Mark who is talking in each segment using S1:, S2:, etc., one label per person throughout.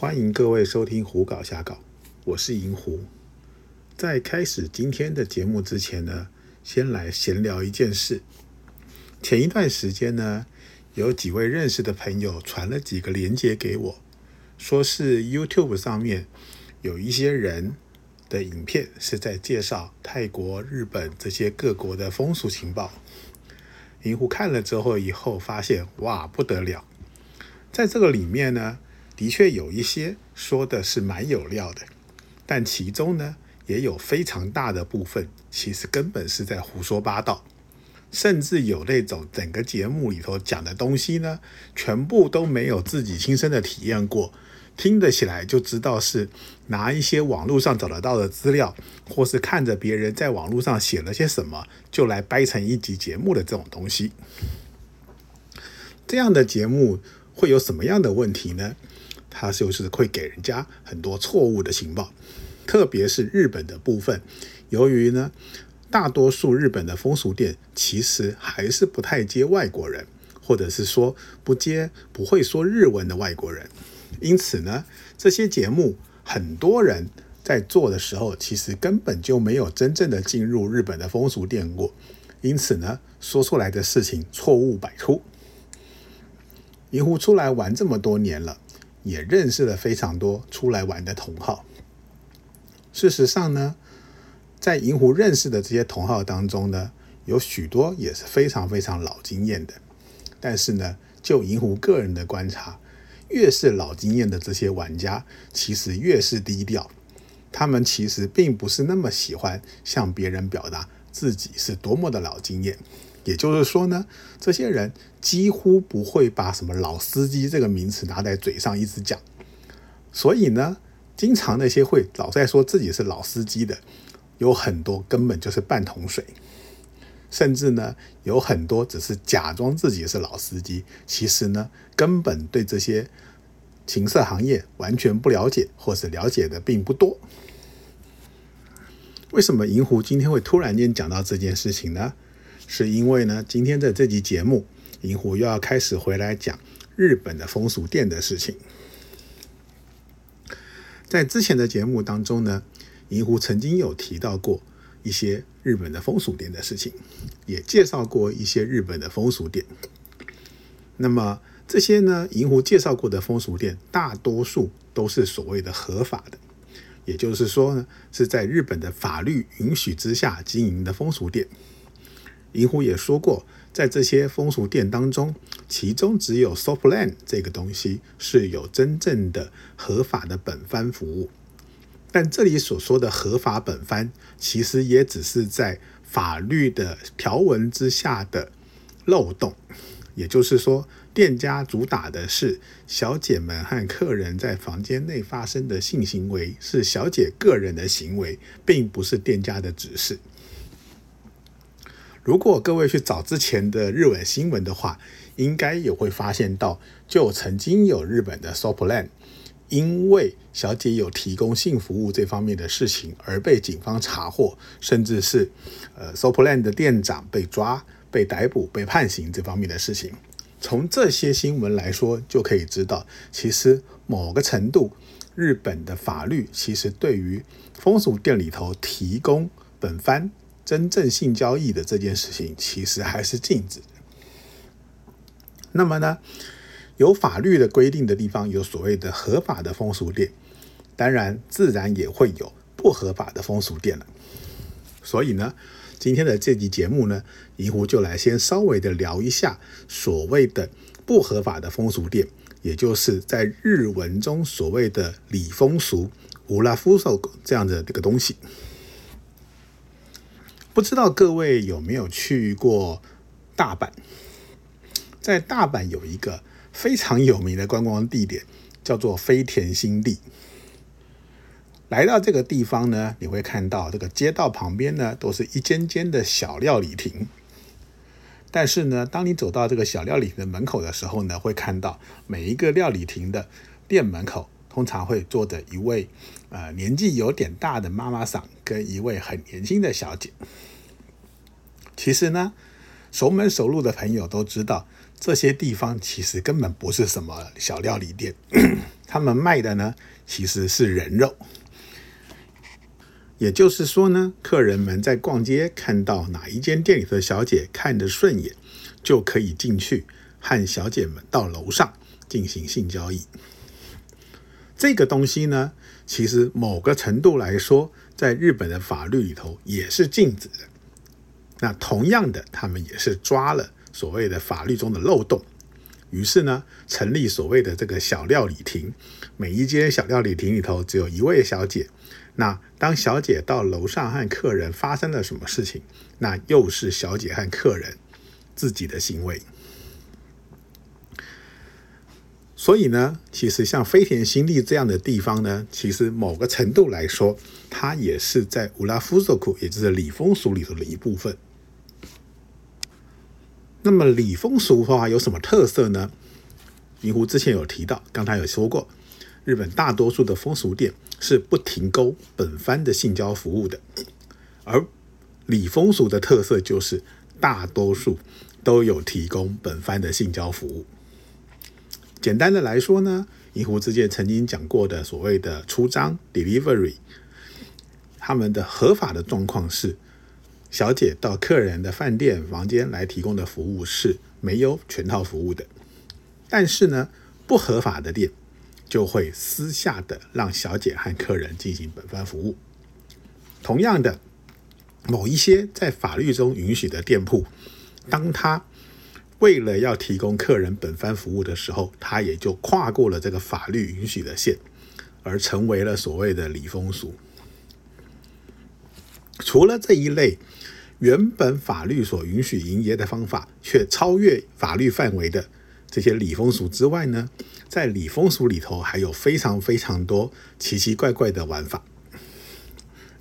S1: 欢迎各位收听《胡搞瞎搞》，我是银狐。在开始今天的节目之前呢，先来闲聊一件事。前一段时间呢，有几位认识的朋友传了几个链接给我，说是 YouTube 上面有一些人的影片是在介绍泰国、日本这些各国的风俗情报。银狐看了之后，以后发现哇不得了，在这个里面呢，的确有一些说的是蛮有料的，但其中呢，也有非常大的部分其实根本是在胡说八道，甚至有那种整个节目里头讲的东西呢，全部都没有自己亲身的体验过。听得起来就知道是拿一些网络上找得到的资料，或是看着别人在网络上写了些什么，就来掰成一集节目的这种东西。这样的节目会有什么样的问题呢？它就是会给人家很多错误的情报，特别是日本的部分。由于呢，大多数日本的风俗店其实还是不太接外国人，或者是说不接不会说日文的外国人。因此呢，这些节目很多人在做的时候，其实根本就没有真正的进入日本的风俗店过。因此呢，说出来的事情错误百出。银狐出来玩这么多年了，也认识了非常多出来玩的同好。事实上呢，在银狐认识的这些同好当中呢，有许多也是非常非常老经验的。但是呢，就银狐个人的观察。越是老经验的这些玩家，其实越是低调。他们其实并不是那么喜欢向别人表达自己是多么的老经验。也就是说呢，这些人几乎不会把什么“老司机”这个名词拿在嘴上一直讲。所以呢，经常那些会老在说自己是老司机的，有很多根本就是半桶水。甚至呢，有很多只是假装自己是老司机，其实呢，根本对这些情色行业完全不了解，或是了解的并不多。为什么银狐今天会突然间讲到这件事情呢？是因为呢，今天的这集节目，银狐又要开始回来讲日本的风俗店的事情。在之前的节目当中呢，银狐曾经有提到过。一些日本的风俗店的事情，也介绍过一些日本的风俗店。那么这些呢，银狐介绍过的风俗店，大多数都是所谓的合法的，也就是说呢，是在日本的法律允许之下经营的风俗店。银狐也说过，在这些风俗店当中，其中只有 Soplan 这个东西是有真正的合法的本番服务。但这里所说的合法本番，其实也只是在法律的条文之下的漏洞。也就是说，店家主打的是小姐们和客人在房间内发生的性行为，是小姐个人的行为，并不是店家的指示。如果各位去找之前的日文新闻的话，应该也会发现到，就曾经有日本的 Soplan。因为小姐有提供性服务这方面的事情而被警方查获，甚至是呃 Soplan 的店长被抓、被逮捕、被判刑这方面的事情，从这些新闻来说就可以知道，其实某个程度，日本的法律其实对于风俗店里头提供本番真正性交易的这件事情，其实还是禁止的。那么呢？有法律的规定的地方，有所谓的合法的风俗店，当然自然也会有不合法的风俗店了。所以呢，今天的这集节目呢，银狐就来先稍微的聊一下所谓的不合法的风俗店，也就是在日文中所谓的礼风俗、乌拉夫索这样的这个东西。不知道各位有没有去过大阪？在大阪有一个。非常有名的观光地点叫做飞田新地。来到这个地方呢，你会看到这个街道旁边呢都是一间间的小料理亭。但是呢，当你走到这个小料理亭的门口的时候呢，会看到每一个料理亭的店门口通常会坐着一位呃年纪有点大的妈妈桑跟一位很年轻的小姐。其实呢，熟门熟路的朋友都知道。这些地方其实根本不是什么小料理店，他们卖的呢其实是人肉。也就是说呢，客人们在逛街看到哪一间店里的小姐看得顺眼，就可以进去和小姐们到楼上进行性交易。这个东西呢，其实某个程度来说，在日本的法律里头也是禁止的。那同样的，他们也是抓了所谓的法律中的漏洞，于是呢，成立所谓的这个小料理亭。每一间小料理亭里头只有一位小姐。那当小姐到楼上和客人发生了什么事情，那又是小姐和客人自己的行为。所以呢，其实像飞田新地这样的地方呢，其实某个程度来说，它也是在乌拉夫索库，也就是礼风俗里头的一部分。那么礼风俗的话有什么特色呢？银狐之前有提到，刚才有说过，日本大多数的风俗店。是不停钩本番的性交服务的，而礼风俗的特色就是大多数都有提供本番的性交服务。简单的来说呢，银狐之间曾经讲过的所谓的出张 （delivery），他们的合法的状况是，小姐到客人的饭店房间来提供的服务是没有全套服务的，但是呢，不合法的店。就会私下的让小姐和客人进行本番服务。同样的，某一些在法律中允许的店铺，当他为了要提供客人本番服务的时候，他也就跨过了这个法律允许的线，而成为了所谓的礼风俗。除了这一类原本法律所允许营业的方法，却超越法律范围的这些礼风俗之外呢？在礼风俗里头，还有非常非常多奇奇怪怪的玩法。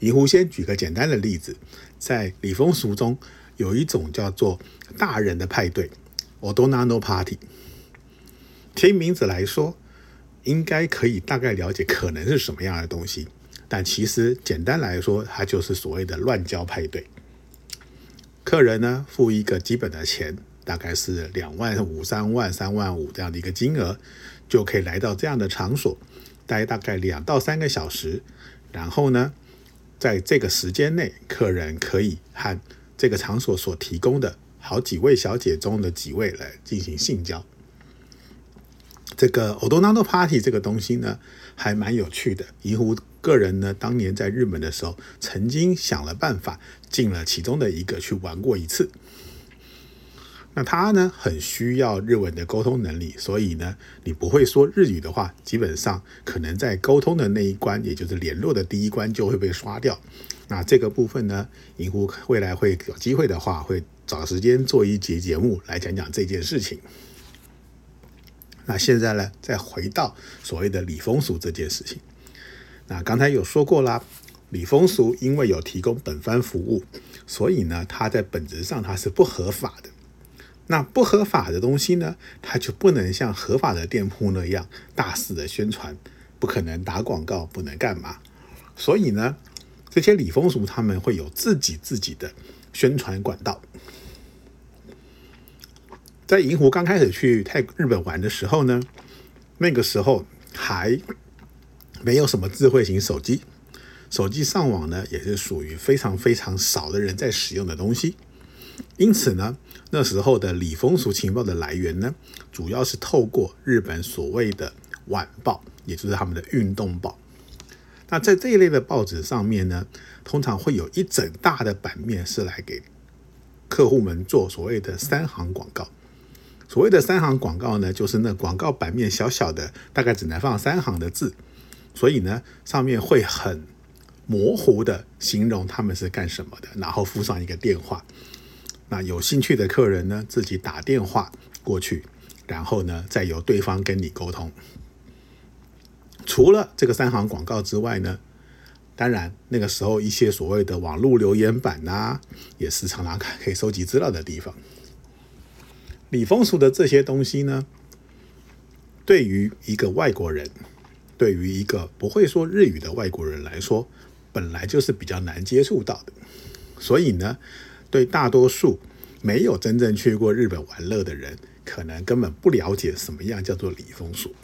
S1: 银狐先举个简单的例子，在礼风俗中有一种叫做大人的派对 （Odonano Party）。听名字来说，应该可以大概了解可能是什么样的东西。但其实简单来说，它就是所谓的乱交派对。客人呢，付一个基本的钱。大概是两万五、三万、三万五这样的一个金额，就可以来到这样的场所，待大概两到三个小时。然后呢，在这个时间内，客人可以和这个场所所提供的好几位小姐中的几位来进行性交。这个 Odonano Party 这个东西呢，还蛮有趣的。几乎个人呢，当年在日本的时候，曾经想了办法进了其中的一个去玩过一次。那他呢，很需要日文的沟通能力，所以呢，你不会说日语的话，基本上可能在沟通的那一关，也就是联络的第一关就会被刷掉。那这个部分呢，银狐未来会有机会的话，会找时间做一节节目来讲讲这件事情。那现在呢，再回到所谓的礼风俗这件事情。那刚才有说过啦，礼风俗因为有提供本番服务，所以呢，它在本质上它是不合法的。那不合法的东西呢，它就不能像合法的店铺那样大肆的宣传，不可能打广告，不能干嘛。所以呢，这些礼风俗他们会有自己自己的宣传管道。在银狐刚开始去泰日本玩的时候呢，那个时候还没有什么智慧型手机，手机上网呢也是属于非常非常少的人在使用的东西。因此呢，那时候的礼风俗情报的来源呢，主要是透过日本所谓的晚报，也就是他们的运动报。那在这一类的报纸上面呢，通常会有一整大的版面是来给客户们做所谓的三行广告。所谓的三行广告呢，就是那广告版面小小的，大概只能放三行的字，所以呢，上面会很模糊的形容他们是干什么的，然后附上一个电话。那有兴趣的客人呢，自己打电话过去，然后呢，再由对方跟你沟通。除了这个三行广告之外呢，当然那个时候一些所谓的网络留言板呐，也是常常可以收集资料的地方。李风俗的这些东西呢，对于一个外国人，对于一个不会说日语的外国人来说，本来就是比较难接触到的，所以呢。对大多数没有真正去过日本玩乐的人，可能根本不了解什么样叫做礼风俗。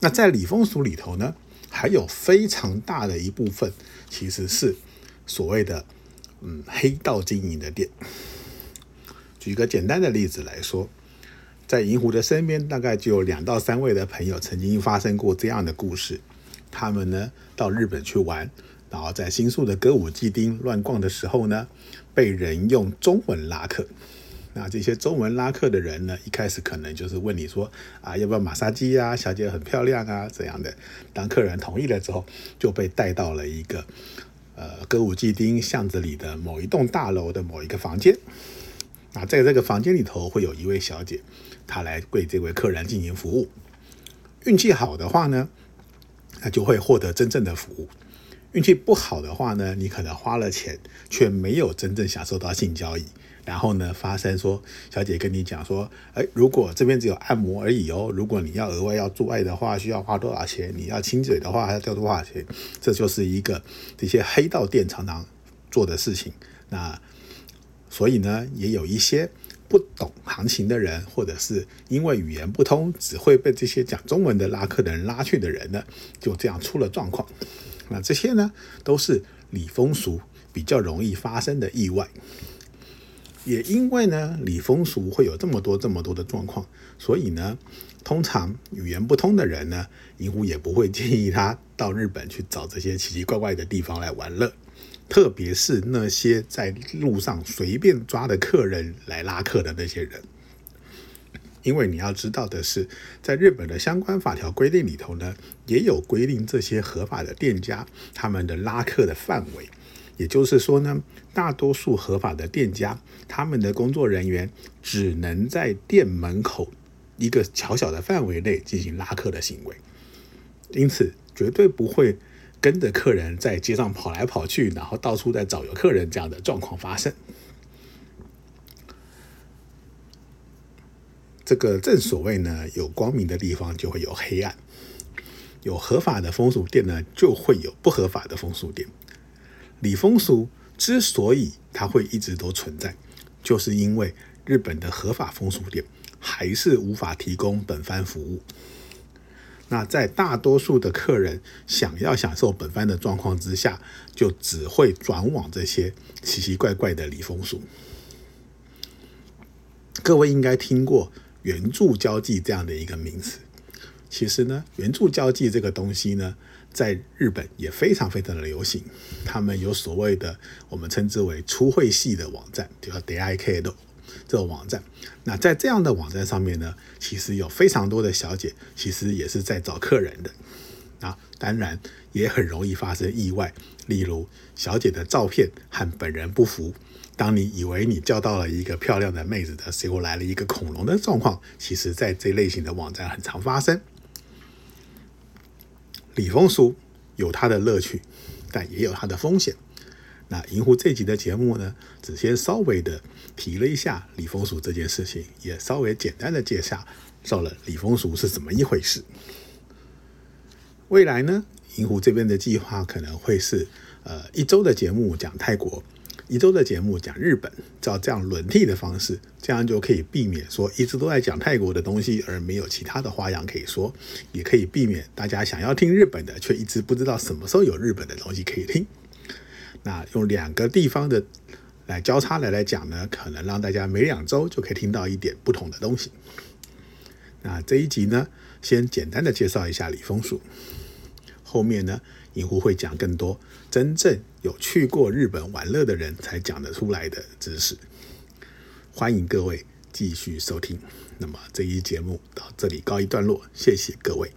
S1: 那在礼风俗里头呢，还有非常大的一部分其实是所谓的嗯黑道经营的店。举个简单的例子来说，在银狐的身边，大概就有两到三位的朋友曾经发生过这样的故事。他们呢到日本去玩，然后在新宿的歌舞伎町乱逛的时候呢，被人用中文拉客。那这些中文拉客的人呢，一开始可能就是问你说啊，要不要马杀鸡呀？小姐很漂亮啊，怎样的？当客人同意了之后，就被带到了一个呃歌舞伎町巷子里的某一栋大楼的某一个房间。啊，在这个房间里头会有一位小姐，他来为这位客人进行服务。运气好的话呢，那就会获得真正的服务；运气不好的话呢，你可能花了钱却没有真正享受到性交易。然后呢，发生说，小姐跟你讲说，哎，如果这边只有按摩而已哦，如果你要额外要做爱的话，需要花多少钱？你要亲嘴的话，还要交多少钱？这就是一个这些黑道店常常做的事情。那所以呢，也有一些不懂行情的人，或者是因为语言不通，只会被这些讲中文的拉客的人拉去的人呢，就这样出了状况。那这些呢，都是礼风俗比较容易发生的意外。也因为呢，礼风俗会有这么多这么多的状况，所以呢，通常语言不通的人呢，银狐也不会建议他到日本去找这些奇奇怪怪的地方来玩乐，特别是那些在路上随便抓的客人来拉客的那些人，因为你要知道的是，在日本的相关法条规定里头呢，也有规定这些合法的店家他们的拉客的范围。也就是说呢，大多数合法的店家，他们的工作人员只能在店门口一个小小的范围内进行拉客的行为，因此绝对不会跟着客人在街上跑来跑去，然后到处在找有客人这样的状况发生。这个正所谓呢，有光明的地方就会有黑暗，有合法的风俗店呢，就会有不合法的风俗店。礼风俗之所以它会一直都存在，就是因为日本的合法风俗店还是无法提供本番服务。那在大多数的客人想要享受本番的状况之下，就只会转往这些奇奇怪怪的礼风俗。各位应该听过援助交际这样的一个名词。其实呢，援助交际这个东西呢。在日本也非常非常的流行，他们有所谓的我们称之为初会系的网站，叫 DIK 的这个网站。那在这样的网站上面呢，其实有非常多的小姐，其实也是在找客人的。啊，当然也很容易发生意外，例如小姐的照片和本人不符，当你以为你叫到了一个漂亮的妹子的，结果来了一个恐龙的状况，其实在这类型的网站很常发生。礼风俗有它的乐趣，但也有它的风险。那银狐这集的节目呢，只先稍微的提了一下李风俗这件事情，也稍微简单的介绍到了李风俗是怎么一回事。未来呢，银狐这边的计划可能会是呃一周的节目讲泰国。一周的节目讲日本，照这样轮替的方式，这样就可以避免说一直都在讲泰国的东西，而没有其他的花样可以说，也可以避免大家想要听日本的，却一直不知道什么时候有日本的东西可以听。那用两个地方的来交叉来来讲呢，可能让大家每两周就可以听到一点不同的东西。那这一集呢，先简单的介绍一下李风俗，后面呢。银狐会讲更多真正有去过日本玩乐的人才讲得出来的知识，欢迎各位继续收听。那么这一节目到这里告一段落，谢谢各位。